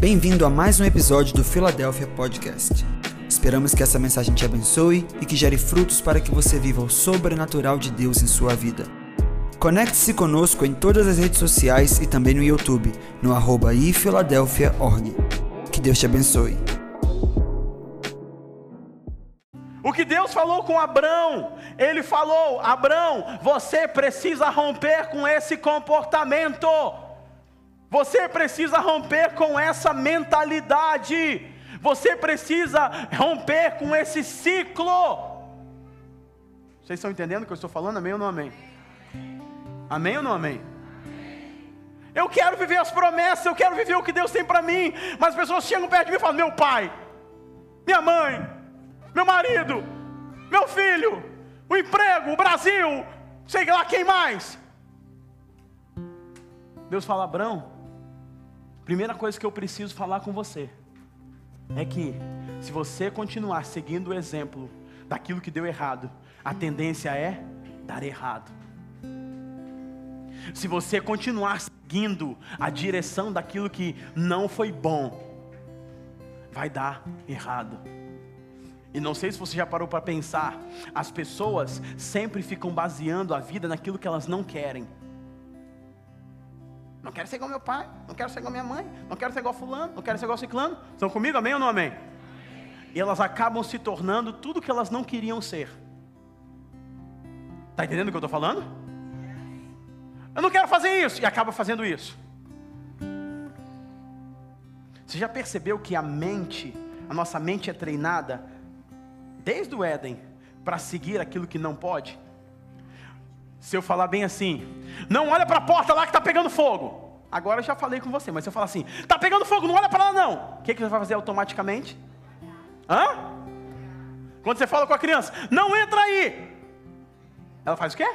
Bem-vindo a mais um episódio do Philadelphia Podcast. Esperamos que essa mensagem te abençoe e que gere frutos para que você viva o sobrenatural de Deus em sua vida. Conecte-se conosco em todas as redes sociais e também no YouTube, no arroba ifiladelphia.org. Que Deus te abençoe. O que Deus falou com Abrão, ele falou: Abrão, você precisa romper com esse comportamento. Você precisa romper com essa mentalidade. Você precisa romper com esse ciclo. Vocês estão entendendo o que eu estou falando? Amém ou não amém? Amém ou não amém? Eu quero viver as promessas, eu quero viver o que Deus tem para mim. Mas as pessoas chegam perto de mim e falam: Meu pai, minha mãe, meu marido, meu filho, o emprego, o Brasil, sei lá quem mais. Deus fala: Abraão, Primeira coisa que eu preciso falar com você é que se você continuar seguindo o exemplo daquilo que deu errado, a tendência é dar errado. Se você continuar seguindo a direção daquilo que não foi bom, vai dar errado. E não sei se você já parou para pensar, as pessoas sempre ficam baseando a vida naquilo que elas não querem. Não quero ser igual meu pai, não quero ser igual minha mãe, não quero ser igual fulano, não quero ser igual ciclano. Estão comigo, amém ou não amém? E elas acabam se tornando tudo que elas não queriam ser. Está entendendo o que eu estou falando? Eu não quero fazer isso, e acaba fazendo isso. Você já percebeu que a mente, a nossa mente é treinada desde o Éden para seguir aquilo que não pode? Se eu falar bem assim, não olha para a porta lá que está pegando fogo. Agora eu já falei com você, mas se eu falar assim, está pegando fogo, não olha para lá não. O que, que você vai fazer automaticamente? Hã? Quando você fala com a criança, não entra aí. Ela faz o quê?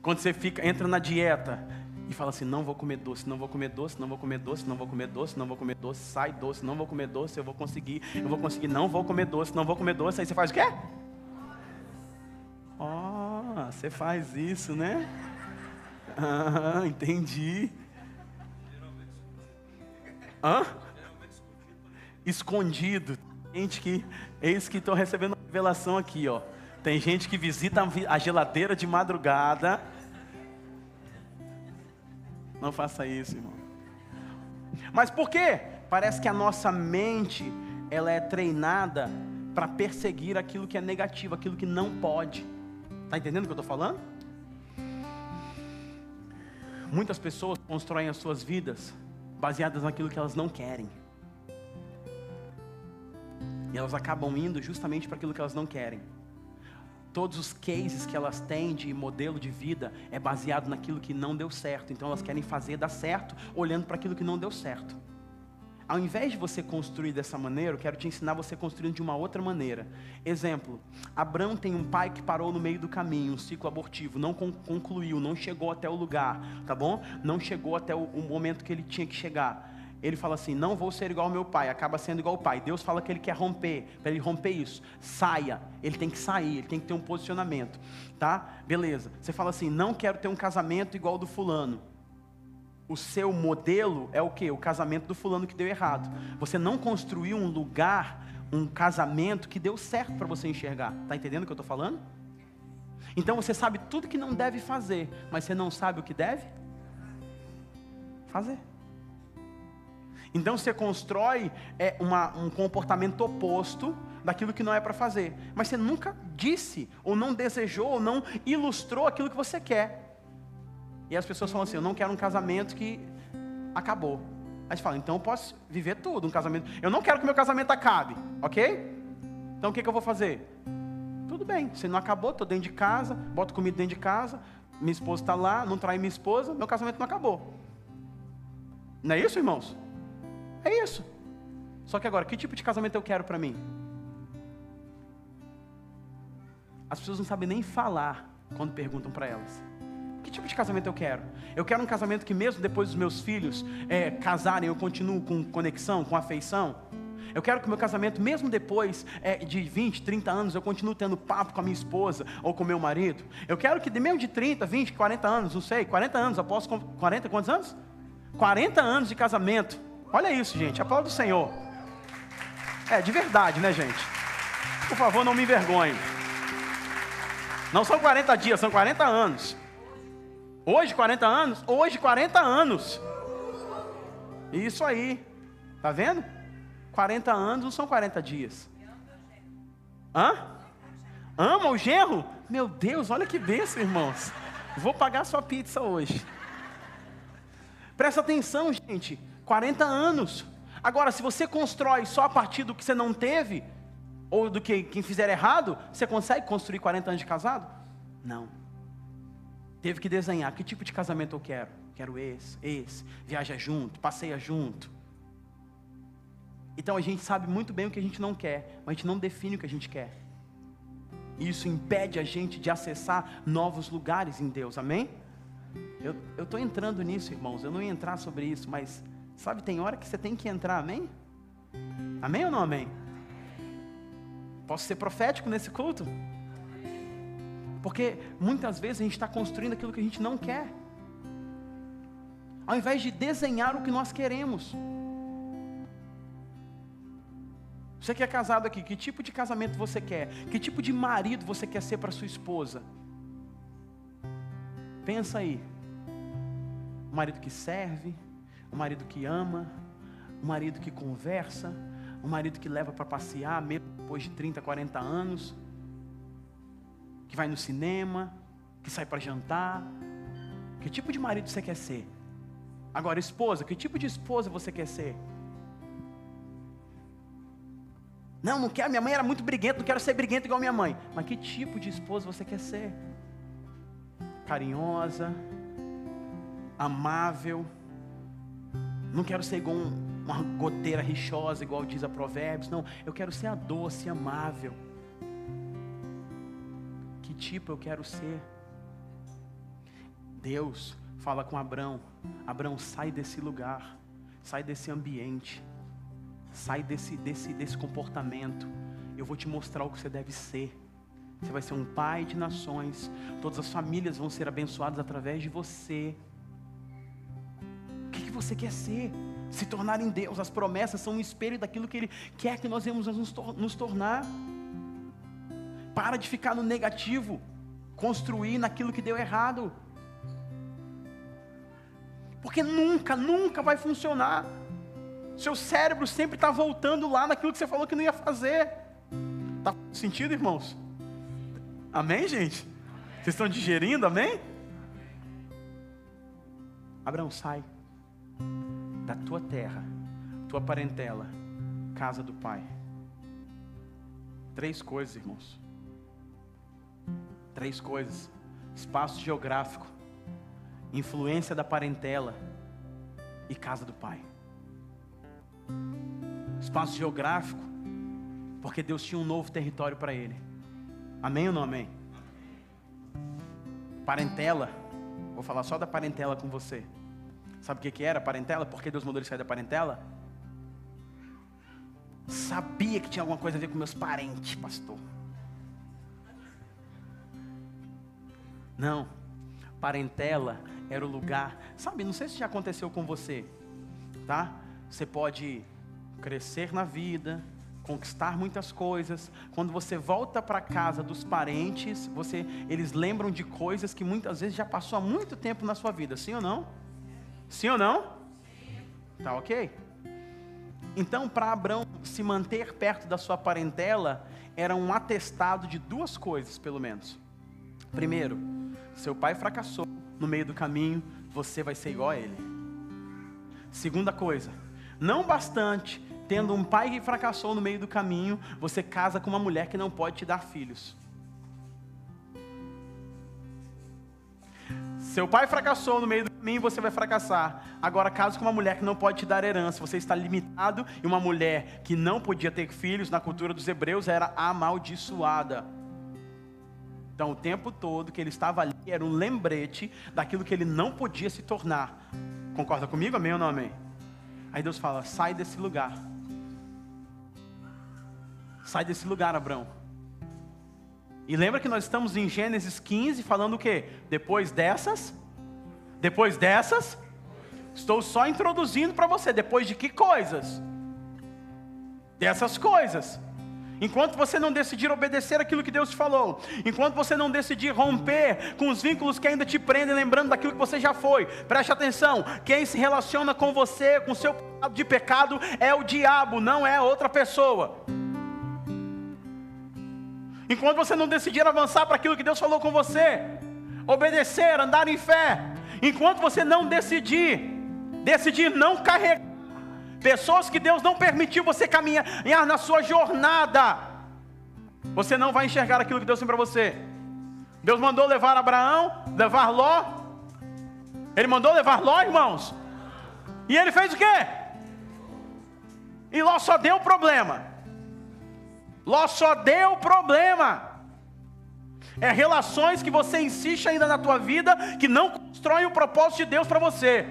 Quando você fica, entra na dieta e fala assim, não vou comer doce, não vou comer doce, não vou comer doce, não vou comer doce, não vou comer doce, sai doce, não vou comer doce, eu vou conseguir, eu vou conseguir, não vou comer doce, não vou comer doce, aí você faz o quê? Ah, você faz isso, né? Ah, entendi. Hã? Escondido. Gente que, eis que estou recebendo uma revelação aqui, ó. Tem gente que visita a geladeira de madrugada. Não faça isso, irmão. Mas por quê? Parece que a nossa mente, ela é treinada para perseguir aquilo que é negativo, aquilo que não pode. Está entendendo o que eu estou falando? Muitas pessoas constroem as suas vidas baseadas naquilo que elas não querem. E elas acabam indo justamente para aquilo que elas não querem. Todos os cases que elas têm de modelo de vida é baseado naquilo que não deu certo. Então elas querem fazer dar certo, olhando para aquilo que não deu certo. Ao invés de você construir dessa maneira, eu quero te ensinar você construindo de uma outra maneira. Exemplo: Abraão tem um pai que parou no meio do caminho, um ciclo abortivo, não concluiu, não chegou até o lugar, tá bom? Não chegou até o, momento que ele tinha que chegar. Ele fala assim: Não vou ser igual ao meu pai, acaba sendo igual ao pai. Deus fala que ele quer romper, para ele romper isso, saia. Ele tem que sair, ele tem que ter um posicionamento, tá? Beleza. Você fala assim: Não quero ter um casamento igual ao do fulano o seu modelo é o que? O casamento do fulano que deu errado. Você não construiu um lugar, um casamento que deu certo para você enxergar. Está entendendo o que eu estou falando? Então você sabe tudo que não deve fazer, mas você não sabe o que deve fazer. Então você constrói é, uma, um comportamento oposto daquilo que não é para fazer, mas você nunca disse, ou não desejou, ou não ilustrou aquilo que você quer. E as pessoas falam assim: Eu não quero um casamento que acabou. Aí gente fala: Então eu posso viver tudo, um casamento. Eu não quero que meu casamento acabe, ok? Então o que, que eu vou fazer? Tudo bem, se não acabou, estou dentro de casa, boto comida dentro de casa, minha esposa está lá, não trai minha esposa, meu casamento não acabou. Não é isso, irmãos? É isso. Só que agora, que tipo de casamento eu quero para mim? As pessoas não sabem nem falar quando perguntam para elas. Que tipo de casamento eu quero? Eu quero um casamento que, mesmo depois dos meus filhos é, casarem, eu continuo com conexão, com afeição. Eu quero que o meu casamento, mesmo depois é, de 20, 30 anos, eu continue tendo papo com a minha esposa ou com o meu marido. Eu quero que, mesmo de 30, 20, 40 anos, não sei, 40 anos, após 40, quantos anos? 40 anos de casamento. Olha isso, gente. Aplauda o Senhor. É, de verdade, né, gente? Por favor, não me envergonhe. Não são 40 dias, são 40 anos. Hoje 40 anos? Hoje 40 anos. Isso aí. Tá vendo? 40 anos não são 40 dias. Hã? Ama o genro? Meu Deus, olha que bênção, irmãos. Vou pagar sua pizza hoje. Presta atenção, gente. 40 anos. Agora, se você constrói só a partir do que você não teve, ou do que quem fizer errado, você consegue construir 40 anos de casado? Não. Teve que desenhar que tipo de casamento eu quero. Quero esse, esse. Viaja junto, passeia junto. Então a gente sabe muito bem o que a gente não quer, mas a gente não define o que a gente quer. Isso impede a gente de acessar novos lugares em Deus, amém? Eu estou entrando nisso, irmãos. Eu não ia entrar sobre isso, mas sabe, tem hora que você tem que entrar, amém? Amém ou não amém? Posso ser profético nesse culto? Porque muitas vezes a gente está construindo aquilo que a gente não quer, ao invés de desenhar o que nós queremos. Você que é casado aqui, que tipo de casamento você quer? Que tipo de marido você quer ser para sua esposa? Pensa aí. Um marido que serve, um marido que ama, um marido que conversa, um marido que leva para passear, mesmo depois de 30, 40 anos, que vai no cinema, que sai para jantar. Que tipo de marido você quer ser? Agora, esposa, que tipo de esposa você quer ser? Não, não quero, minha mãe era muito briguenta, não quero ser briguenta igual minha mãe. Mas que tipo de esposa você quer ser? Carinhosa, amável. Não quero ser igual uma goteira rixosa, igual diz a Provérbios. Não, eu quero ser a doce, amável. Tipo eu quero ser? Deus fala com Abraão: Abraão, sai desse lugar, sai desse ambiente Sai desse, desse, desse comportamento. Eu vou te mostrar o que você deve ser. Você vai ser um pai de nações. Todas as famílias vão ser abençoadas através de você. O que, que você quer ser? Se tornar em Deus. As promessas são um espelho daquilo que Ele quer que nós vamos nos tornar. Para de ficar no negativo. Construir naquilo que deu errado. Porque nunca, nunca vai funcionar. Seu cérebro sempre está voltando lá naquilo que você falou que não ia fazer. Está sentido, irmãos? Amém, gente? Vocês estão digerindo, amém? Abraão, sai da tua terra, tua parentela, casa do pai. Três coisas, irmãos. Três coisas: espaço geográfico, influência da parentela e casa do pai espaço geográfico, porque Deus tinha um novo território para ele. Amém ou não amém? Parentela, vou falar só da parentela com você. Sabe o que, que era parentela? Por que Deus mandou ele sair da parentela? Sabia que tinha alguma coisa a ver com meus parentes, pastor. Não, parentela era o lugar. Sabe, não sei se já aconteceu com você, tá? Você pode crescer na vida, conquistar muitas coisas. Quando você volta para casa dos parentes, você, eles lembram de coisas que muitas vezes já passou há muito tempo na sua vida, sim ou não? Sim ou não? Sim. Tá ok? Então, para Abraão se manter perto da sua parentela, era um atestado de duas coisas, pelo menos. Primeiro, seu pai fracassou no meio do caminho, você vai ser igual a ele. Segunda coisa, não bastante tendo um pai que fracassou no meio do caminho, você casa com uma mulher que não pode te dar filhos. Seu pai fracassou no meio do caminho, você vai fracassar. Agora casa com uma mulher que não pode te dar herança, você está limitado e uma mulher que não podia ter filhos na cultura dos hebreus era amaldiçoada. Então, o tempo todo que ele estava ali era um lembrete daquilo que ele não podia se tornar. Concorda comigo? Amém ou não amém? Aí Deus fala: sai desse lugar. Sai desse lugar, Abraão. E lembra que nós estamos em Gênesis 15 falando o quê? Depois dessas, depois dessas Estou só introduzindo para você. Depois de que coisas? Dessas coisas. Enquanto você não decidir obedecer aquilo que Deus te falou, enquanto você não decidir romper com os vínculos que ainda te prendem, lembrando daquilo que você já foi, preste atenção: quem se relaciona com você, com seu pecado de pecado, é o diabo, não é outra pessoa. Enquanto você não decidir avançar para aquilo que Deus falou com você, obedecer, andar em fé, enquanto você não decidir, decidir não carregar pessoas que Deus não permitiu você caminhar na sua jornada, você não vai enxergar aquilo que Deus tem para você. Deus mandou levar Abraão, levar Ló. Ele mandou levar Ló, irmãos. E ele fez o quê? E Ló só deu problema. Ló só deu problema. É relações que você insiste ainda na tua vida que não constroem o propósito de Deus para você.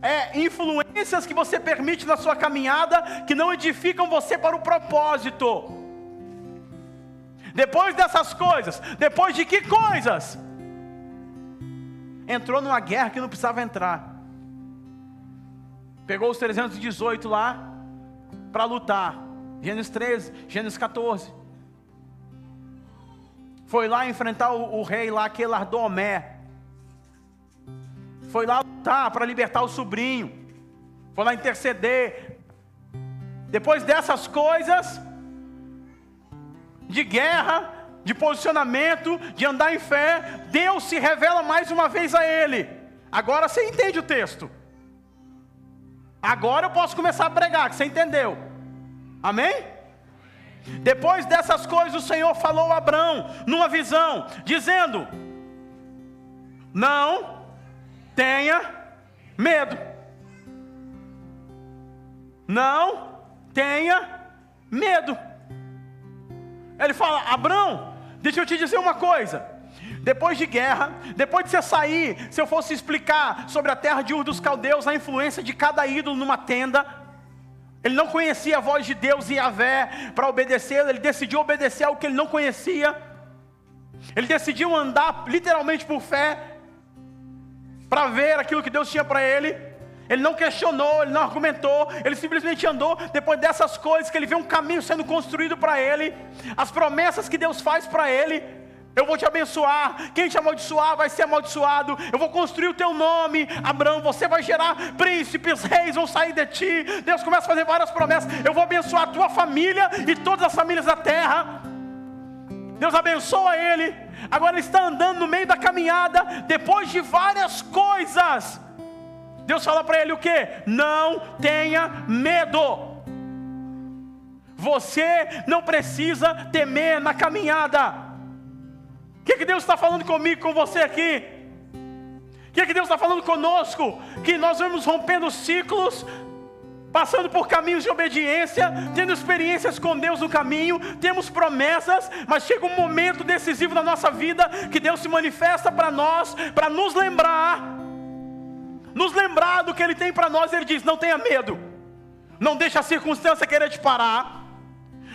É influências que você permite na sua caminhada que não edificam você para o propósito. Depois dessas coisas, depois de que coisas? Entrou numa guerra que não precisava entrar. Pegou os 318 lá para lutar. Gênesis 13, Gênesis 14. Foi lá enfrentar o, o rei lá, Quelardomé. Foi lá lutar para libertar o sobrinho. Foi lá interceder. Depois dessas coisas, de guerra, de posicionamento, de andar em fé, Deus se revela mais uma vez a ele. Agora você entende o texto. Agora eu posso começar a pregar, que você entendeu. Amém? Depois dessas coisas, o Senhor falou a Abraão, numa visão, dizendo: Não tenha medo. Não tenha medo. Ele fala: Abraão, deixa eu te dizer uma coisa. Depois de guerra, depois de você sair, se eu fosse explicar sobre a terra de Ur dos Caldeus, a influência de cada ídolo numa tenda, ele não conhecia a voz de Deus e a vé para obedecer, ele decidiu obedecer ao que ele não conhecia. Ele decidiu andar literalmente por fé para ver aquilo que Deus tinha para ele. Ele não questionou, ele não argumentou, ele simplesmente andou. Depois dessas coisas, que ele vê um caminho sendo construído para ele, as promessas que Deus faz para ele, eu vou te abençoar. Quem te amaldiçoar vai ser amaldiçoado. Eu vou construir o teu nome, Abraão. Você vai gerar príncipes, reis vão sair de ti. Deus começa a fazer várias promessas. Eu vou abençoar a tua família e todas as famílias da terra. Deus abençoa ele. Agora ele está andando no meio da caminhada, depois de várias coisas. Deus fala para ele o que? Não tenha medo. Você não precisa temer na caminhada que, que Deus está falando comigo, com você aqui? O que, que Deus está falando conosco? Que nós vamos rompendo ciclos, passando por caminhos de obediência, tendo experiências com Deus no caminho, temos promessas, mas chega um momento decisivo na nossa vida que Deus se manifesta para nós, para nos lembrar, nos lembrar do que Ele tem para nós. Ele diz: Não tenha medo, não deixe a circunstância querer te parar.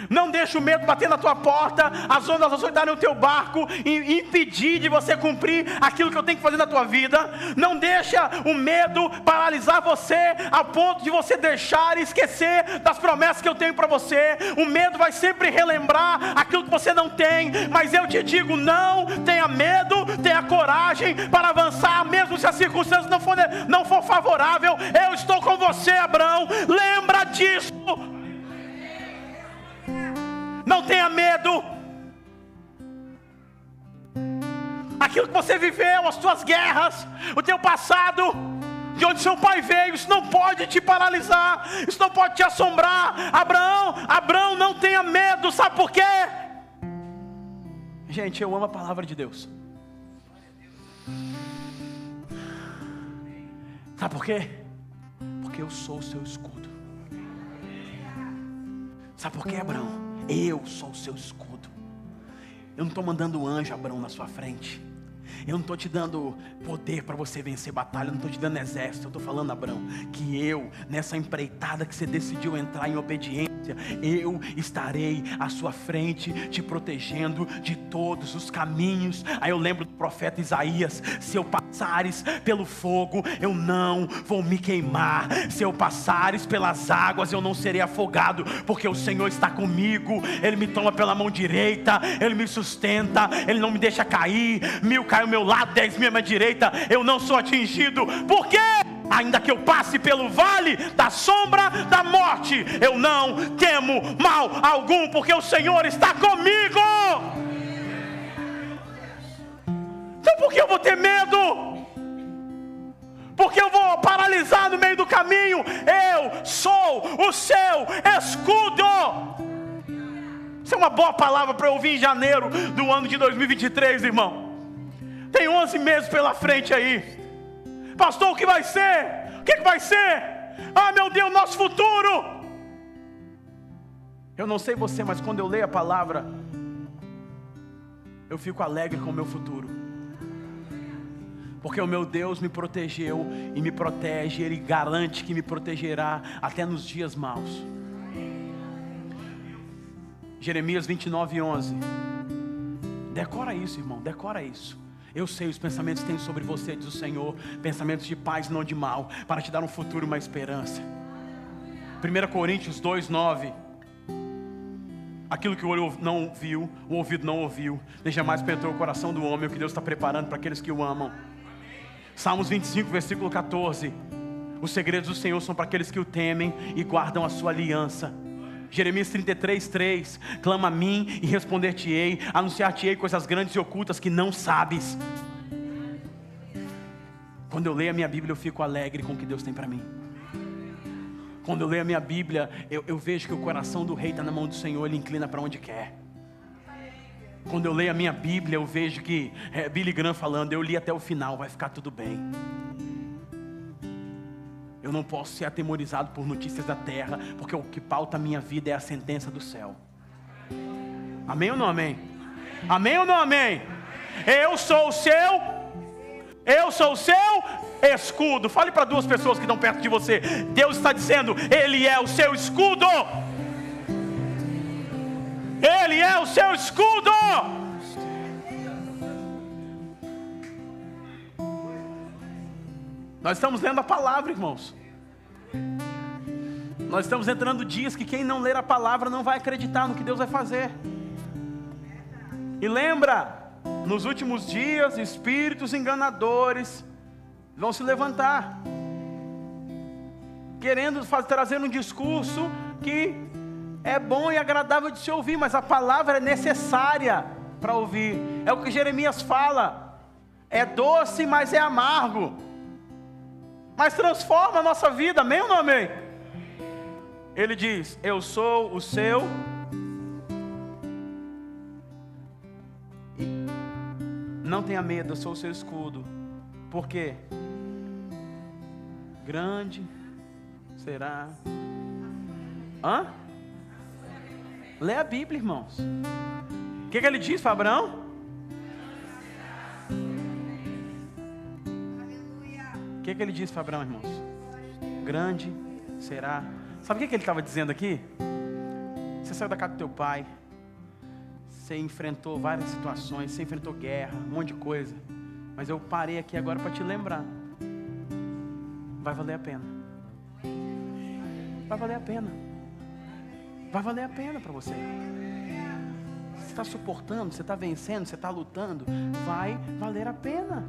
Não deixe o medo bater na tua porta, as ondas açoitarem o teu barco e impedir de você cumprir aquilo que eu tenho que fazer na tua vida. Não deixa o medo paralisar você a ponto de você deixar e esquecer das promessas que eu tenho para você. O medo vai sempre relembrar aquilo que você não tem, mas eu te digo: não tenha medo, tenha coragem para avançar, mesmo se a circunstância não for, não for favorável. Eu estou com você, Abraão. Lembra disso. Não tenha medo. Aquilo que você viveu, as suas guerras, o teu passado, de onde seu pai veio, isso não pode te paralisar, isso não pode te assombrar. Abraão, Abraão, não tenha medo, sabe por quê? Gente, eu amo a palavra de Deus. Sabe por quê? Porque eu sou o seu escudo. Sabe por quê, Abraão? Eu sou o seu escudo. Eu não estou mandando um anjo, Abraão, na sua frente. Eu não estou te dando poder para você vencer batalha, eu não estou te dando exército. Eu estou falando, Abraão, que eu, nessa empreitada que você decidiu entrar em obediência, eu estarei à sua frente, te protegendo de todos os caminhos. Aí eu lembro do profeta Isaías: se eu passares pelo fogo, eu não vou me queimar. Se eu passares pelas águas, eu não serei afogado, porque o Senhor está comigo. Ele me toma pela mão direita, Ele me sustenta, Ele não me deixa cair. Mil cai ao meu lado, dez mil à minha direita, eu não sou atingido. Por quê? Ainda que eu passe pelo vale da sombra da morte, eu não temo mal algum, porque o Senhor está comigo. Então por que eu vou ter medo? Paralisar no meio do caminho. Eu sou o seu escudo. Isso é uma boa palavra para ouvir em janeiro do ano de 2023, irmão. Tem 11 meses pela frente aí. Pastor, o que vai ser? O que, que vai ser? Ah, meu Deus, nosso futuro. Eu não sei você, mas quando eu leio a palavra, eu fico alegre com o meu futuro. Porque o meu Deus me protegeu e me protege, Ele garante que me protegerá até nos dias maus. Jeremias 29, 11. Decora isso, irmão, decora isso. Eu sei os pensamentos que tenho sobre você, diz o Senhor, pensamentos de paz, não de mal, para te dar um futuro e uma esperança. 1 Coríntios 2, 9. Aquilo que o olho não viu, o ouvido não ouviu, nem jamais penetrou o coração do homem, o que Deus está preparando para aqueles que o amam. Salmos 25, versículo 14. Os segredos do Senhor são para aqueles que o temem e guardam a sua aliança. Jeremias 33, 3: Clama a mim e responder-te-ei, anunciar-te-ei coisas grandes e ocultas que não sabes. Quando eu leio a minha Bíblia, eu fico alegre com o que Deus tem para mim. Quando eu leio a minha Bíblia, eu, eu vejo que o coração do rei está na mão do Senhor, ele inclina para onde quer. Quando eu leio a minha Bíblia, eu vejo que é, Billy Graham falando, eu li até o final, vai ficar tudo bem. Eu não posso ser atemorizado por notícias da terra, porque o que pauta a minha vida é a sentença do céu. Amém ou não amém? Amém ou não amém? Eu sou o seu, eu sou o seu escudo. Fale para duas pessoas que estão perto de você. Deus está dizendo, Ele é o seu escudo. Ele é o seu escudo. Nós estamos lendo a palavra, irmãos. Nós estamos entrando dias que quem não ler a palavra não vai acreditar no que Deus vai fazer. E lembra, nos últimos dias, espíritos enganadores vão se levantar, querendo fazer, trazer um discurso que é bom e agradável de se ouvir, mas a palavra é necessária para ouvir. É o que Jeremias fala. É doce, mas é amargo mas transforma a nossa vida, amém ou não amém? Ele diz: Eu sou o seu. Não tenha medo, eu sou o seu escudo. Por quê? Grande será. Hã? Lê a Bíblia, irmãos. O que, que ele diz para Abraão? O que, que ele disse para Abraão, irmãos? Grande será. Sabe o que, que ele estava dizendo aqui? Você saiu da casa do teu pai, você enfrentou várias situações, você enfrentou guerra, um monte de coisa. Mas eu parei aqui agora para te lembrar. Vai valer a pena. Vai valer a pena. Vai valer a pena para você. Você está suportando, você está vencendo, você está lutando. Vai valer a pena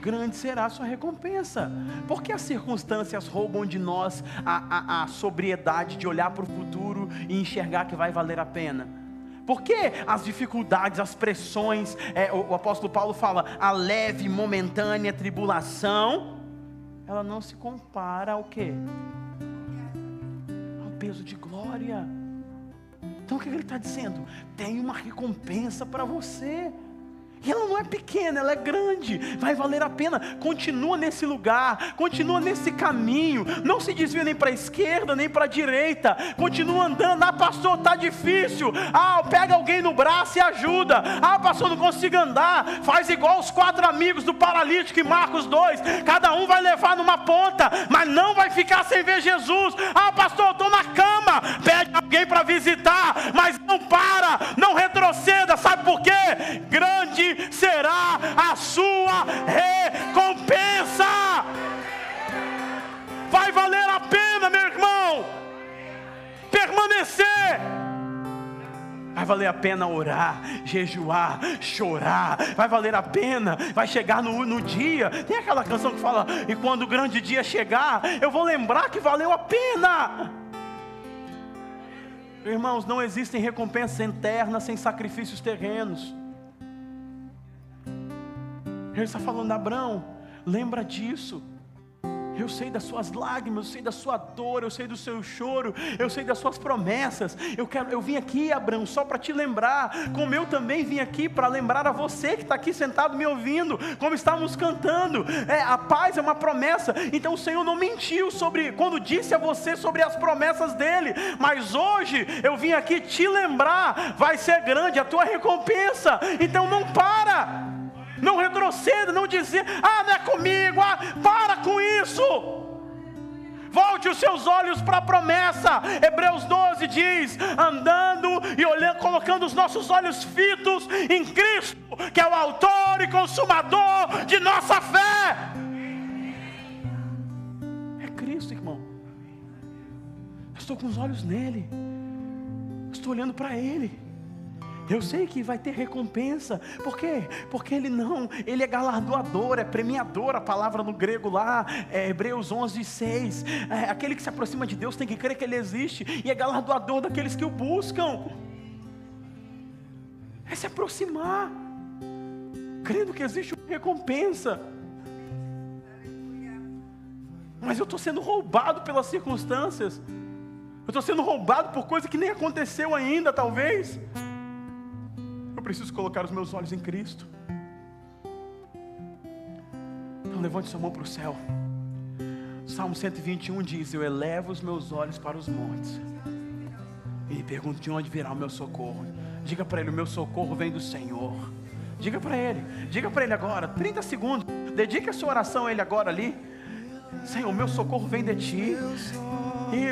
grande será a sua recompensa. Porque as circunstâncias roubam de nós a, a, a sobriedade de olhar para o futuro e enxergar que vai valer a pena. Porque as dificuldades, as pressões, é, o, o apóstolo Paulo fala, a leve, momentânea tribulação, ela não se compara ao que? Peso de glória. Então o que ele está dizendo? Tem uma recompensa para você. E ela não é pequena, ela é grande. Vai valer a pena. Continua nesse lugar, continua nesse caminho. Não se desvia nem para a esquerda, nem para a direita. Continua andando. Ah, pastor, tá difícil. Ah, pega alguém no braço e ajuda. Ah, pastor, não consigo andar. Faz igual os quatro amigos do paralítico em Marcos 2. Cada um vai levar numa ponta, mas não vai ficar sem ver Jesus. Ah, pastor, estou na cama. Pede alguém para visitar, mas não para, não retroceda. Sabe por quê? Grande será a sua recompensa. Vai valer a pena, meu irmão, permanecer. Vai valer a pena orar, jejuar, chorar. Vai valer a pena. Vai chegar no, no dia. Tem aquela canção que fala: E quando o grande dia chegar, eu vou lembrar que valeu a pena. Irmãos, não existem recompensas eternas sem sacrifícios terrenos. Ele está falando, Abraão, lembra disso. Eu sei das suas lágrimas, eu sei da sua dor, eu sei do seu choro, eu sei das suas promessas. Eu quero, eu vim aqui, Abraão, só para te lembrar, como eu também vim aqui para lembrar a você que está aqui sentado me ouvindo, como estávamos cantando. É, a paz é uma promessa. Então o Senhor não mentiu sobre quando disse a você sobre as promessas dele. Mas hoje eu vim aqui te lembrar, vai ser grande a tua recompensa. Então não para não retroceda, não dizer, ah, não é comigo, ah, para com isso. Volte os seus olhos para a promessa. Hebreus 12 diz: andando e olhando, colocando os nossos olhos fitos em Cristo, que é o autor e consumador de nossa fé. É Cristo, irmão. estou com os olhos nele. Estou olhando para Ele. Eu sei que vai ter recompensa. Por quê? Porque ele não, ele é galardoador, é premiador. A palavra no grego lá, é Hebreus 11, 6. É, aquele que se aproxima de Deus tem que crer que ele existe e é galardoador daqueles que o buscam. É se aproximar, crendo que existe uma recompensa. Mas eu estou sendo roubado pelas circunstâncias. Eu estou sendo roubado por coisa que nem aconteceu ainda, talvez. Preciso colocar os meus olhos em Cristo. Então levante sua mão para o céu. Salmo 121 diz: Eu elevo os meus olhos para os montes. E pergunto de onde virá o meu socorro. Diga para ele: O meu socorro vem do Senhor. Diga para ele, diga para ele agora, 30 segundos. Dedique a sua oração a ele agora ali. Senhor, meu socorro vem de ti.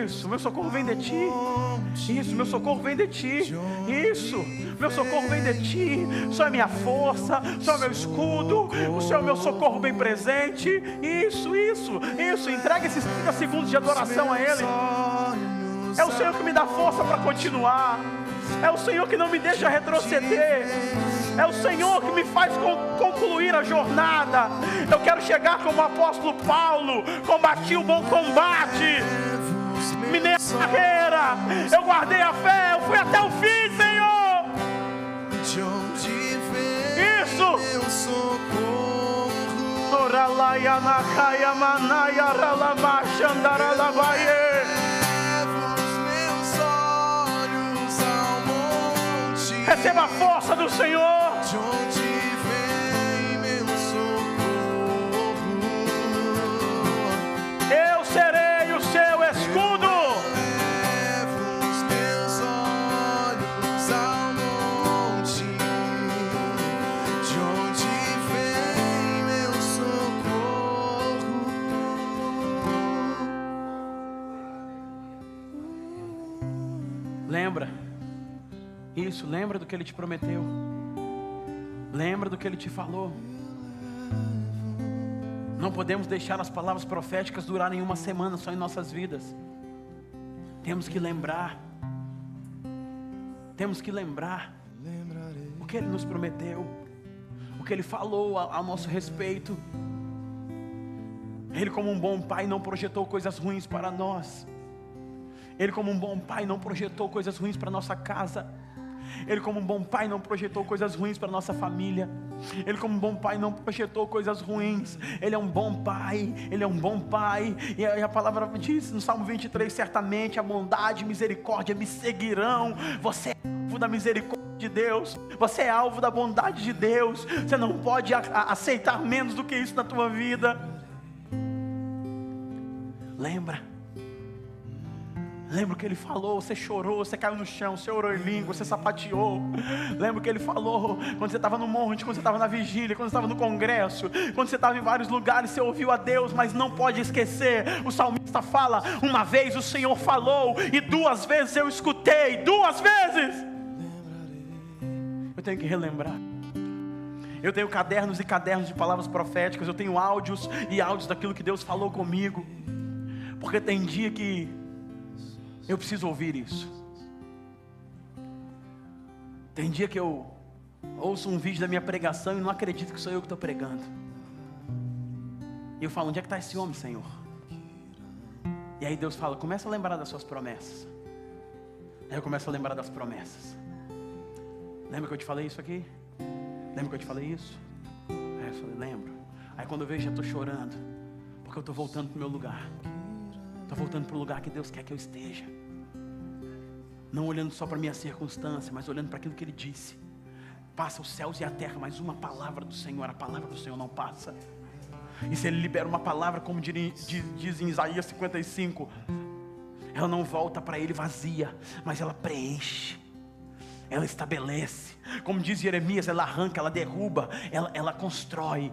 Isso, meu socorro vem de ti. Isso, meu socorro vem de ti. Isso, meu socorro vem de ti. Senhor é minha força, Senhor é meu escudo, o Senhor é meu socorro bem presente. Isso, isso, isso. Entrega esses 30 segundos de adoração a Ele. É o Senhor que me dá força para continuar. É o Senhor que não me deixa retroceder. É o Senhor que me faz concluir a jornada. Eu quero chegar como o apóstolo Paulo, combati o bom combate minei a carreira, eu guardei a fé, eu fui até o fim, Senhor. De onde vem Isso. meu socorro? Oralaia nakaya manaya ralamashandaralabaye. Receba a força do Senhor. Isso, lembra do que ele te prometeu. Lembra do que ele te falou. Não podemos deixar as palavras proféticas durarem uma semana só em nossas vidas. Temos que lembrar. Temos que lembrar o que ele nos prometeu, o que ele falou ao nosso respeito. Ele, como um bom pai, não projetou coisas ruins para nós. Ele, como um bom pai, não projetou coisas ruins para nossa casa. Ele, como um bom pai, não projetou coisas ruins para nossa família. Ele, como um bom pai, não projetou coisas ruins. Ele é um bom pai. Ele é um bom pai. E a, palavra diz no Salmo 23: certamente a bondade e misericórdia me seguirão. Você é da misericórdia de Deus, você é alvo da bondade de Deus, você não pode aceitar menos do que isso na tua vida. Lembra? Lembra o que ele falou? Você chorou, você caiu no chão, você orou em língua, você sapateou. Lembra o que ele falou quando você estava no monte, quando você estava na vigília, quando você estava no congresso, quando você estava em vários lugares, você ouviu a Deus, mas não pode esquecer. O salmista fala: uma vez o Senhor falou, e duas vezes eu escutei, duas vezes. Eu tenho que relembrar. Eu tenho cadernos e cadernos de palavras proféticas, eu tenho áudios e áudios daquilo que Deus falou comigo. Porque tem dia que eu preciso ouvir isso. Tem dia que eu ouço um vídeo da minha pregação e não acredito que sou eu que estou pregando. E eu falo: onde é que está esse homem, Senhor? E aí Deus fala: começa a lembrar das suas promessas. Aí eu começo a lembrar das promessas. Lembra que eu te falei isso aqui? Lembra que eu te falei isso? Aí eu falei: lembro. Aí quando eu vejo, já estou chorando, porque eu estou voltando para o meu lugar. Estou voltando para o lugar que Deus quer que eu esteja. Não olhando só para minha circunstância, mas olhando para aquilo que Ele disse. Passa os céus e a terra, mas uma palavra do Senhor, a palavra do Senhor não passa. E se Ele libera uma palavra, como diz em Isaías 55, ela não volta para Ele vazia, mas ela preenche ela estabelece. Como diz Jeremias, ela arranca, ela derruba, ela, ela constrói.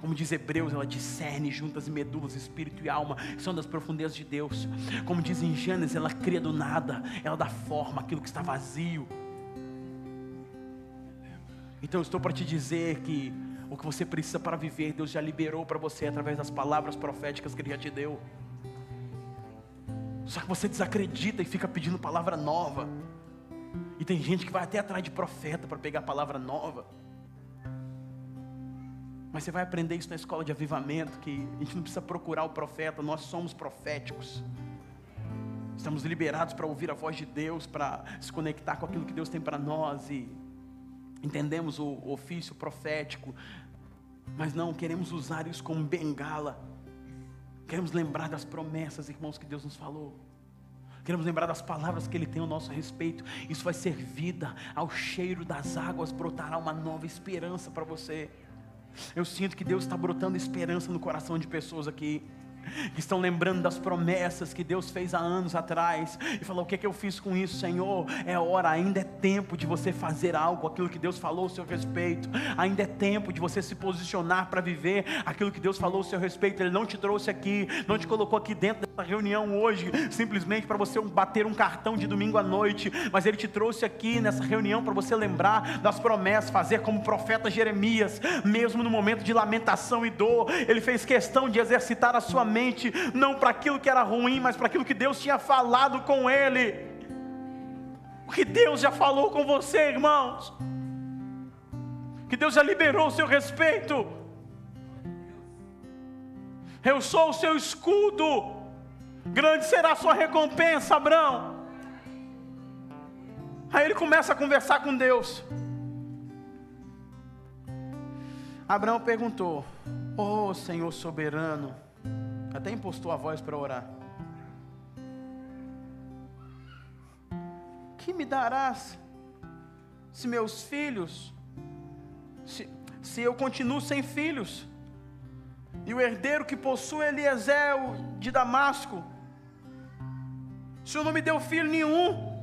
Como diz Hebreus, ela discerne juntas medulas, espírito e alma, são das profundezas de Deus. Como diz em Gênesis, ela cria do nada, ela dá forma àquilo que está vazio. Então estou para te dizer que o que você precisa para viver, Deus já liberou para você através das palavras proféticas que Ele já te deu. Só que você desacredita e fica pedindo palavra nova. E tem gente que vai até atrás de profeta para pegar palavra nova. Mas você vai aprender isso na escola de avivamento, que a gente não precisa procurar o profeta, nós somos proféticos. Estamos liberados para ouvir a voz de Deus, para se conectar com aquilo que Deus tem para nós e entendemos o ofício profético, mas não queremos usar isso como bengala. Queremos lembrar das promessas, irmãos, que Deus nos falou. Queremos lembrar das palavras que Ele tem ao nosso respeito. Isso vai ser vida. Ao cheiro das águas brotará uma nova esperança para você. Eu sinto que Deus está brotando esperança no coração de pessoas aqui que estão lembrando das promessas que Deus fez há anos atrás, e falou: O que, é que eu fiz com isso, Senhor? É hora, ainda é tempo de você fazer algo, aquilo que Deus falou ao seu respeito, ainda é tempo de você se posicionar para viver aquilo que Deus falou ao seu respeito. Ele não te trouxe aqui, não te colocou aqui dentro reunião hoje, simplesmente para você bater um cartão de domingo à noite, mas Ele te trouxe aqui nessa reunião para você lembrar das promessas, fazer como o profeta Jeremias, mesmo no momento de lamentação e dor, ele fez questão de exercitar a sua mente, não para aquilo que era ruim, mas para aquilo que Deus tinha falado com ele. O que Deus já falou com você, irmãos. Que Deus já liberou o seu respeito. Eu sou o seu escudo. Grande será a sua recompensa, Abraão. Aí ele começa a conversar com Deus. Abraão perguntou: Oh Senhor soberano, até impostou a voz para orar. Que me darás se meus filhos, se, se eu continuo sem filhos, e o herdeiro que possui Eliezer de Damasco, o senhor não me deu filho nenhum,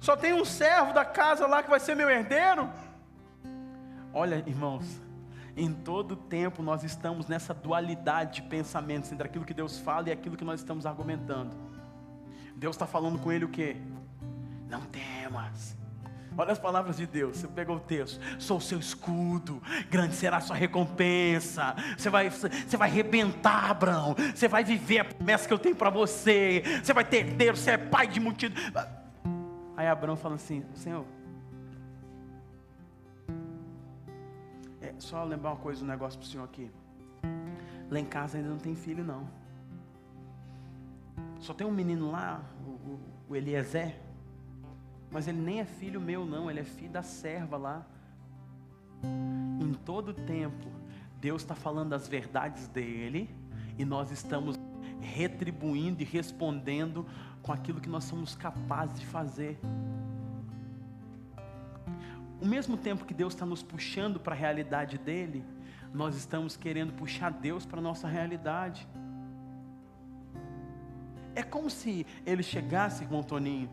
só tem um servo da casa lá que vai ser meu herdeiro. Olha, irmãos, em todo tempo nós estamos nessa dualidade de pensamentos entre aquilo que Deus fala e aquilo que nós estamos argumentando. Deus está falando com ele o que? Não temas. Olha as palavras de Deus. Você pegou o texto. Sou o seu escudo. Grande será a sua recompensa. Você vai, você vai arrebentar, Abraão. Você vai viver a promessa que eu tenho para você. Você vai ter Deus. Você é pai de multidão. Aí Abraão fala assim: Senhor, só lembrar uma coisa, um negócio para o senhor aqui. Lá em casa ainda não tem filho, não. Só tem um menino lá, o, o, o Eliezer. Mas ele nem é filho meu, não. Ele é filho da serva lá. Em todo tempo, Deus está falando as verdades dele. E nós estamos retribuindo e respondendo com aquilo que nós somos capazes de fazer. o mesmo tempo que Deus está nos puxando para a realidade dele, nós estamos querendo puxar Deus para a nossa realidade. É como se ele chegasse, com o Toninho,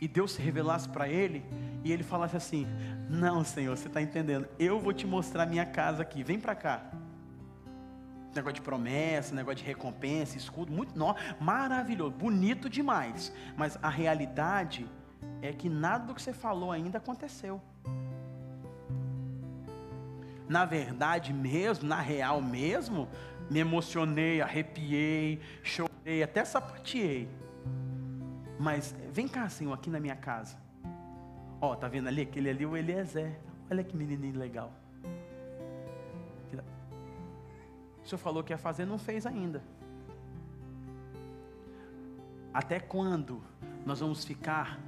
e Deus se revelasse para ele, e ele falasse assim: Não, Senhor, você está entendendo, eu vou te mostrar minha casa aqui, vem para cá. Negócio de promessa, negócio de recompensa, escudo, muito nó, maravilhoso, bonito demais. Mas a realidade é que nada do que você falou ainda aconteceu. Na verdade mesmo, na real mesmo, me emocionei, arrepiei, chorei, até sapateei. Mas vem cá, Senhor, aqui na minha casa. Ó, tá vendo ali? Aquele ali, o Eliezer. Olha que menininho legal. O Senhor falou que ia fazer, não fez ainda. Até quando nós vamos ficar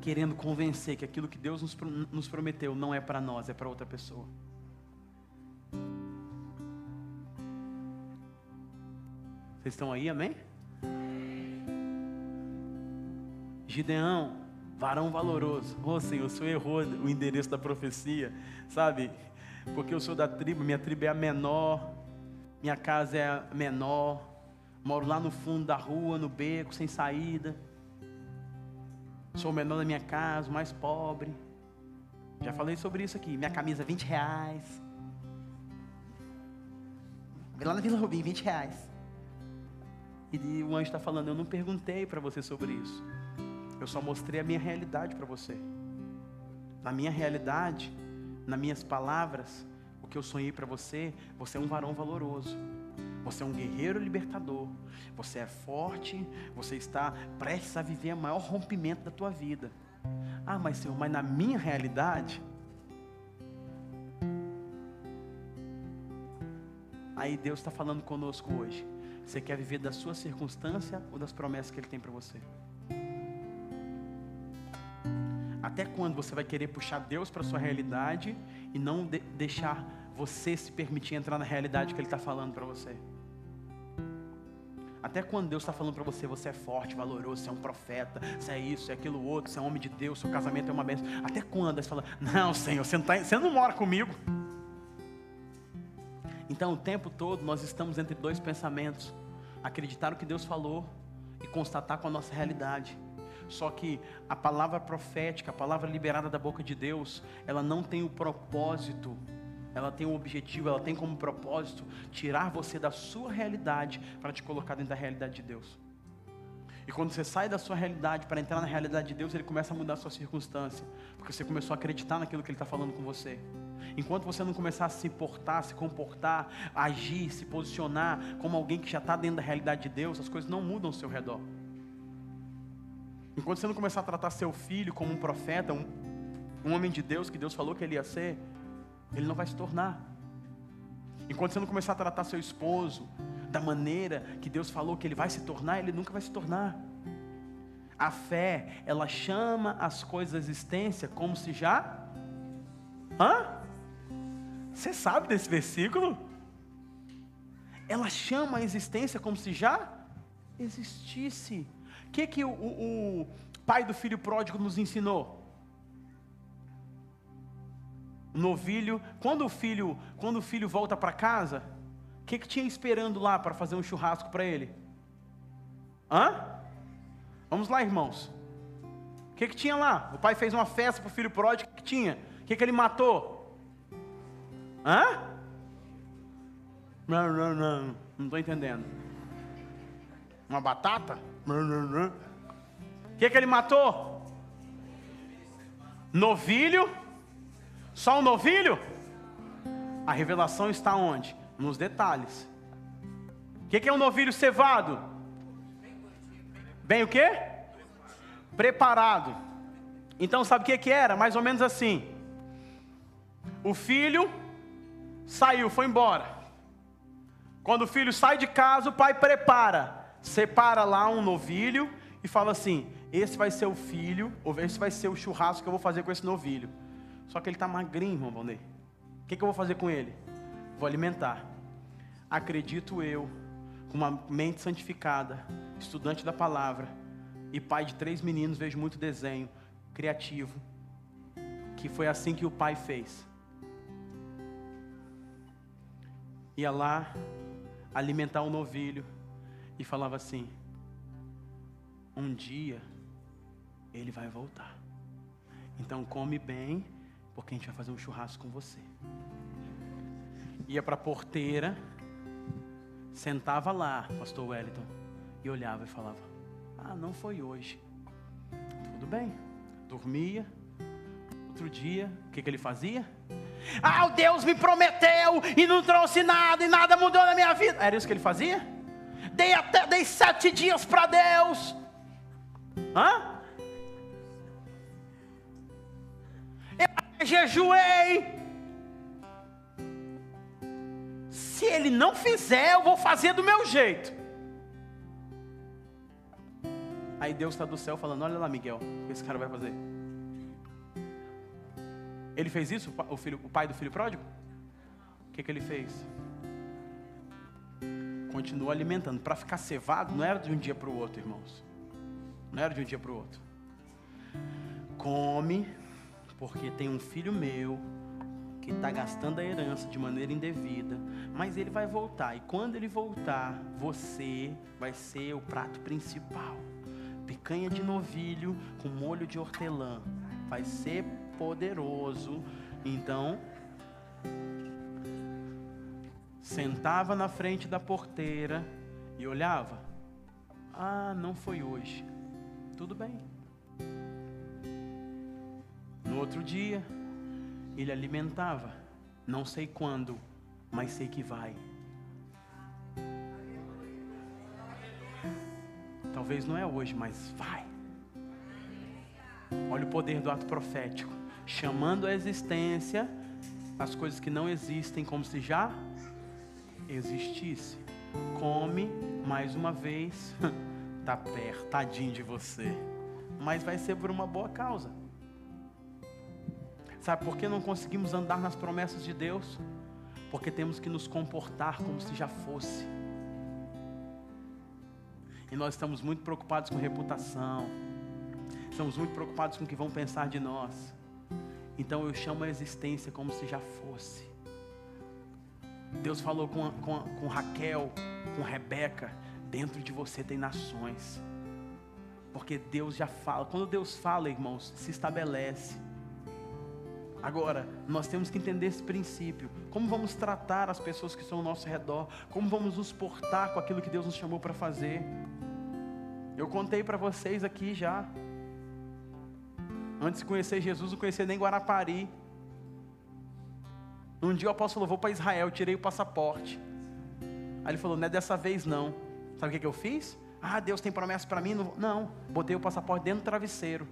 querendo convencer que aquilo que Deus nos, nos prometeu não é para nós, é para outra pessoa? Vocês estão aí, amém? Gideão, varão valoroso. Ô oh, Senhor, o Senhor errou o endereço da profecia, sabe? Porque eu sou da tribo, minha tribo é a menor, minha casa é a menor, moro lá no fundo da rua, no beco, sem saída. Sou o menor da minha casa, o mais pobre. Já falei sobre isso aqui. Minha camisa, 20 reais. Lá na Vila Rubim, 20 reais. E o anjo está falando: Eu não perguntei para você sobre isso. Eu só mostrei a minha realidade para você. Na minha realidade, nas minhas palavras, o que eu sonhei para você, você é um varão valoroso. Você é um guerreiro libertador. Você é forte. Você está prestes a viver o maior rompimento da tua vida. Ah, mas Senhor, mas na minha realidade. Aí Deus está falando conosco hoje. Você quer viver da sua circunstância ou das promessas que Ele tem para você? Até quando você vai querer puxar Deus para sua realidade e não de deixar você se permitir entrar na realidade que Ele está falando para você? Até quando Deus está falando para você, você é forte, valoroso, você é um profeta, você é isso, é aquilo outro, você é um homem de Deus, seu casamento é uma bênção. Até quando você fala, não, Senhor, você não, tá, você não mora comigo. Então, o tempo todo nós estamos entre dois pensamentos: acreditar no que Deus falou e constatar com a nossa realidade. Só que a palavra profética, a palavra liberada da boca de Deus, ela não tem o propósito, ela tem o objetivo, ela tem como propósito tirar você da sua realidade para te colocar dentro da realidade de Deus. E quando você sai da sua realidade para entrar na realidade de Deus, Ele começa a mudar a sua circunstância, porque você começou a acreditar naquilo que Ele está falando com você. Enquanto você não começar a se portar, se comportar, agir, se posicionar como alguém que já está dentro da realidade de Deus, as coisas não mudam ao seu redor. Enquanto você não começar a tratar seu filho como um profeta, um, um homem de Deus que Deus falou que ele ia ser, ele não vai se tornar. Enquanto você não começar a tratar seu esposo da maneira que Deus falou que ele vai se tornar, ele nunca vai se tornar. A fé, ela chama as coisas à existência como se já. Hã? Você sabe desse versículo? Ela chama a existência como se já existisse. O que, que o, o, o pai do filho pródigo nos ensinou? Novilho, quando o filho, quando o filho volta para casa, o que, que tinha esperando lá para fazer um churrasco para ele? Hã? Vamos lá, irmãos. O que, que tinha lá? O pai fez uma festa para o filho pródigo, o que, que tinha? O que, que ele matou? Hã? Não, não, não. Não estou entendendo. Uma batata? O que, que ele matou? Novilho? Só um novilho? A revelação está onde? Nos detalhes. O que, que é um novilho cevado? Bem o quê? Preparado. Então sabe o que, que era? Mais ou menos assim. O filho saiu, foi embora. Quando o filho sai de casa, o pai prepara, separa lá um novilho e fala assim: esse vai ser o filho, ou esse vai ser o churrasco que eu vou fazer com esse novilho. Só que ele está magrinho, irmão Valnei. O que, que eu vou fazer com ele? Vou alimentar. Acredito eu, com uma mente santificada, estudante da palavra e pai de três meninos, vejo muito desenho criativo, que foi assim que o pai fez. Ia lá alimentar o novilho e falava assim: Um dia ele vai voltar. Então come bem, porque a gente vai fazer um churrasco com você. Ia para a porteira, sentava lá, pastor Wellington, e olhava e falava: Ah, não foi hoje. Tudo bem. Dormia. Outro dia, o que, que ele fazia? Ah, o Deus me prometeu e não trouxe nada e nada mudou na minha vida. Era isso que ele fazia? Dei até dei sete dias para Deus. Hã? Eu jejuei. Se ele não fizer, eu vou fazer do meu jeito. Aí Deus está do céu falando: Olha lá, Miguel, o que esse cara vai fazer? Ele fez isso, o, filho, o pai do filho pródigo? O que, que ele fez? Continua alimentando. Para ficar cevado, não era de um dia para o outro, irmãos. Não era de um dia para o outro. Come, porque tem um filho meu que está gastando a herança de maneira indevida, mas ele vai voltar. E quando ele voltar, você vai ser o prato principal. Picanha de novilho com molho de hortelã. Vai ser poderoso. Então, sentava na frente da porteira e olhava. Ah, não foi hoje. Tudo bem. No outro dia, ele alimentava. Não sei quando, mas sei que vai. Talvez não é hoje, mas vai. Olha o poder do ato profético chamando à existência as coisas que não existem como se já existisse. Come mais uma vez, tá perto, tadinho de você, mas vai ser por uma boa causa. Sabe por que não conseguimos andar nas promessas de Deus? Porque temos que nos comportar como se já fosse. E nós estamos muito preocupados com reputação. Estamos muito preocupados com o que vão pensar de nós. Então eu chamo a existência como se já fosse. Deus falou com, com, com Raquel, com Rebeca: dentro de você tem nações. Porque Deus já fala. Quando Deus fala, irmãos, se estabelece. Agora, nós temos que entender esse princípio. Como vamos tratar as pessoas que estão ao nosso redor? Como vamos nos portar com aquilo que Deus nos chamou para fazer? Eu contei para vocês aqui já. Antes de conhecer Jesus, não conhecia nem Guarapari. Um dia o apóstolo vou para Israel, tirei o passaporte. Aí ele falou: Não é dessa vez não. Sabe o que, que eu fiz? Ah, Deus tem promessa para mim? Não, botei o passaporte dentro do travesseiro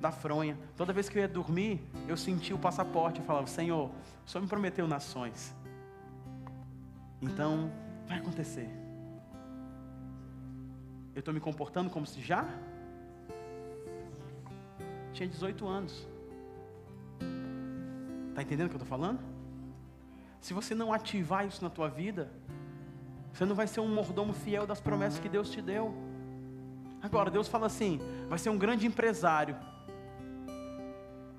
da fronha. Toda vez que eu ia dormir, eu sentia o passaporte. Eu falava: Senhor, o Senhor me prometeu nações. Então, vai acontecer. Eu estou me comportando como se já tinha 18 anos. Está entendendo o que eu estou falando? Se você não ativar isso na tua vida, você não vai ser um mordomo fiel das promessas que Deus te deu. Agora, Deus fala assim: vai ser um grande empresário.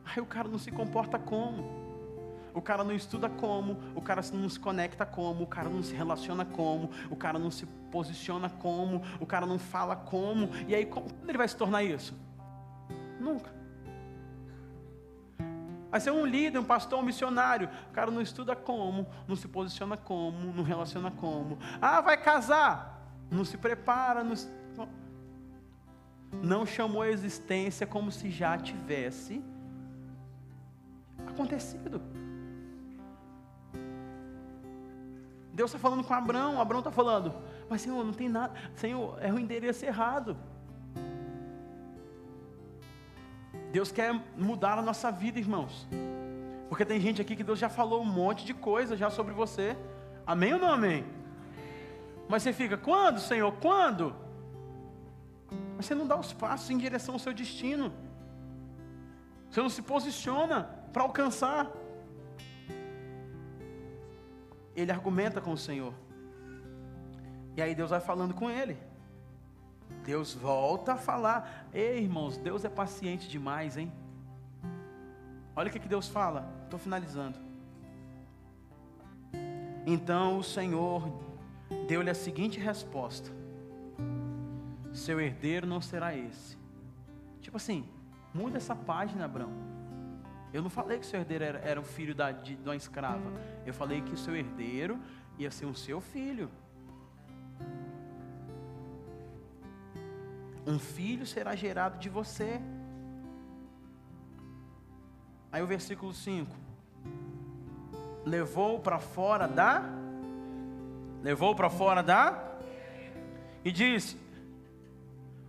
Aí o cara não se comporta como? O cara não estuda como, o cara não se conecta como, o cara não se relaciona como, o cara não se posiciona como, o cara não fala como. E aí, quando ele vai se tornar isso? Nunca. Vai ser um líder, um pastor, um missionário. O cara não estuda como, não se posiciona como, não relaciona como. Ah, vai casar. Não se prepara. Não, não chamou a existência como se já tivesse acontecido. Deus está falando com Abraão, Abraão está falando, mas Senhor, não tem nada, Senhor, é o endereço errado. Deus quer mudar a nossa vida, irmãos. Porque tem gente aqui que Deus já falou um monte de coisa já sobre você. Amém ou não amém? Mas você fica, quando, Senhor? Quando? Mas você não dá os passos em direção ao seu destino. Você não se posiciona para alcançar. Ele argumenta com o Senhor. E aí Deus vai falando com ele. Deus volta a falar. Ei, irmãos, Deus é paciente demais, hein? Olha o que, que Deus fala. Estou finalizando. Então o Senhor deu-lhe a seguinte resposta: Seu herdeiro não será esse. Tipo assim, muda essa página, Abraão. Eu não falei que seu herdeiro era, era um filho da, de, de uma escrava. Eu falei que o seu herdeiro ia ser o seu filho. Um filho será gerado de você. Aí o versículo 5. Levou para fora da. Levou para fora da. E disse: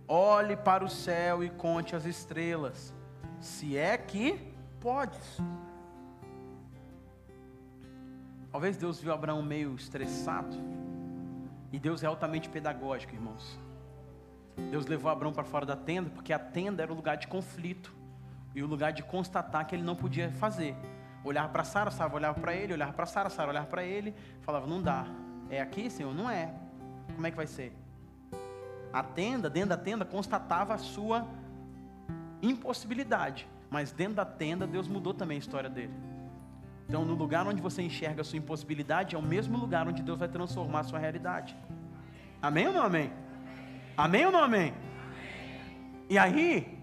Olhe para o céu e conte as estrelas, se é que podes. Talvez Deus viu Abraão meio estressado. E Deus é altamente pedagógico, irmãos. Deus levou Abraão para fora da tenda, porque a tenda era o lugar de conflito e o lugar de constatar que ele não podia fazer. Olhar para Sara, Sara olhava para ele, olhava para Sara, Sara olhava para ele, falava: Não dá. É aqui, Senhor? Não é. Como é que vai ser? A tenda, dentro da tenda, constatava a sua impossibilidade. Mas dentro da tenda, Deus mudou também a história dele. Então, no lugar onde você enxerga a sua impossibilidade, é o mesmo lugar onde Deus vai transformar a sua realidade. Amém ou não amém? Amém ou não amém? E aí,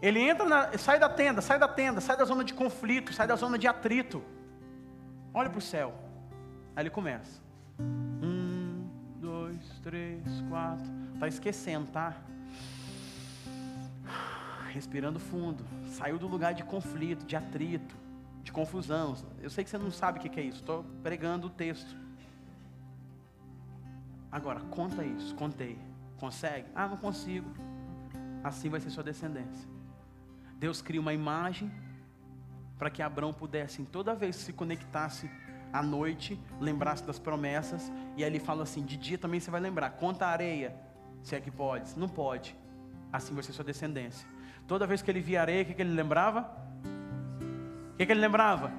ele entra, na, sai da tenda, sai da tenda, sai da zona de conflito, sai da zona de atrito. Olha para o céu. Aí ele começa. Um, dois, três, quatro. Está esquecendo, tá? Respirando fundo. Saiu do lugar de conflito, de atrito, de confusão. Eu sei que você não sabe o que é isso. Estou pregando o texto. Agora, conta isso. Contei. Consegue? Ah, não consigo. Assim vai ser sua descendência. Deus cria uma imagem para que Abraão pudesse, toda vez que se conectasse à noite, lembrasse das promessas. E aí ele fala assim: de dia também você vai lembrar. Conta a areia, se é que pode. Não pode. Assim vai ser sua descendência. Toda vez que ele via areia, o que, que ele lembrava? O que, que ele lembrava?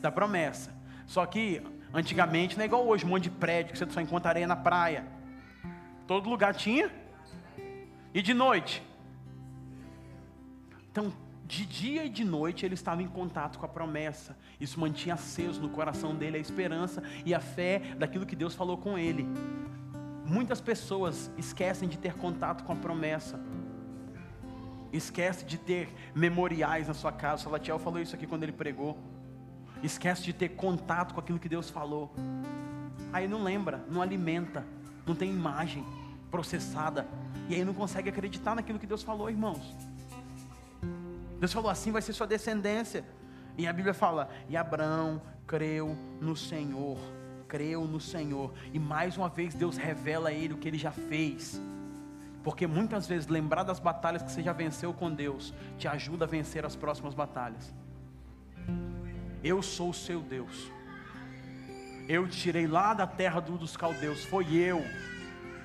Da promessa. Só que antigamente não é igual hoje, um monte de prédio que você só encontra areia na praia. Todo lugar tinha. E de noite? Então, de dia e de noite ele estava em contato com a promessa. Isso mantinha aceso no coração dele a esperança e a fé daquilo que Deus falou com ele. Muitas pessoas esquecem de ter contato com a promessa. Esquece de ter memoriais na sua casa. O Salatiel falou isso aqui quando ele pregou. Esquece de ter contato com aquilo que Deus falou. Aí não lembra, não alimenta, não tem imagem processada. E aí não consegue acreditar naquilo que Deus falou, irmãos. Deus falou assim: vai ser sua descendência. E a Bíblia fala: e Abraão creu no Senhor, creu no Senhor. E mais uma vez Deus revela a ele o que ele já fez. Porque muitas vezes lembrar das batalhas que você já venceu com Deus te ajuda a vencer as próximas batalhas. Eu sou o seu Deus. Eu tirei lá da terra dos caldeus. Foi eu.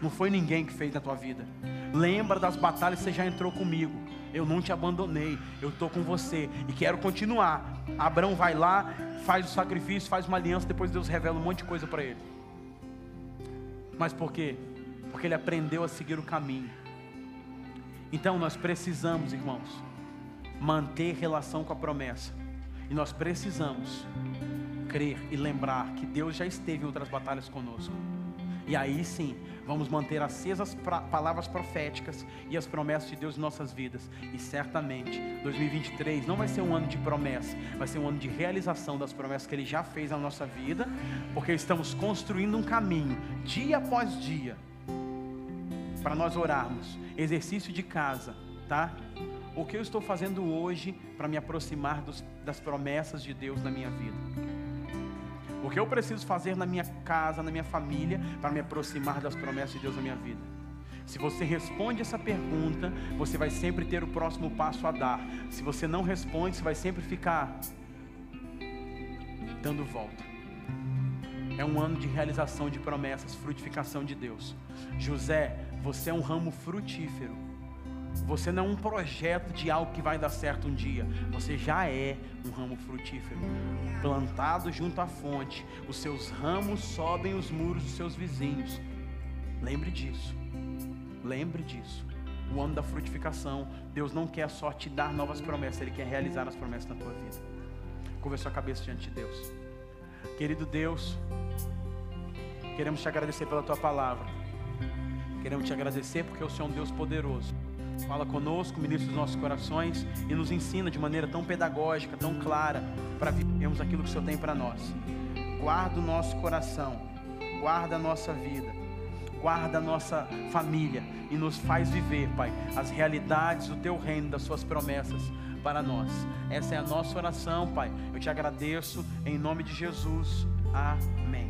Não foi ninguém que fez na tua vida. Lembra das batalhas que você já entrou comigo. Eu não te abandonei. Eu estou com você e quero continuar. Abraão vai lá, faz o sacrifício, faz uma aliança. Depois Deus revela um monte de coisa para ele. Mas por quê? porque ele aprendeu a seguir o caminho. Então nós precisamos, irmãos, manter relação com a promessa. E nós precisamos crer e lembrar que Deus já esteve em outras batalhas conosco. E aí sim, vamos manter acesas as palavras proféticas e as promessas de Deus em nossas vidas. E certamente, 2023 não vai ser um ano de promessa, vai ser um ano de realização das promessas que Ele já fez na nossa vida, porque estamos construindo um caminho, dia após dia, para nós orarmos. Exercício de casa, tá? O que eu estou fazendo hoje para me aproximar dos, das promessas de Deus na minha vida? O que eu preciso fazer na minha casa, na minha família, para me aproximar das promessas de Deus na minha vida? Se você responde essa pergunta, você vai sempre ter o próximo passo a dar. Se você não responde, você vai sempre ficar dando volta. É um ano de realização de promessas, frutificação de Deus. José, você é um ramo frutífero. Você não é um projeto de algo que vai dar certo um dia. Você já é um ramo frutífero. Plantado junto à fonte. Os seus ramos sobem os muros dos seus vizinhos. Lembre disso. Lembre disso. o ano da frutificação. Deus não quer só te dar novas promessas, Ele quer realizar as promessas na tua vida. Curva sua cabeça diante de Deus. Querido Deus, queremos te agradecer pela tua palavra. Queremos te agradecer porque o Senhor é um Deus poderoso. Fala conosco, ministra os nossos corações e nos ensina de maneira tão pedagógica, tão clara, para vivermos aquilo que o Senhor tem para nós. Guarda o nosso coração, guarda a nossa vida, guarda a nossa família e nos faz viver, Pai, as realidades do Teu reino, das Suas promessas para nós. Essa é a nossa oração, Pai. Eu te agradeço em nome de Jesus. Amém.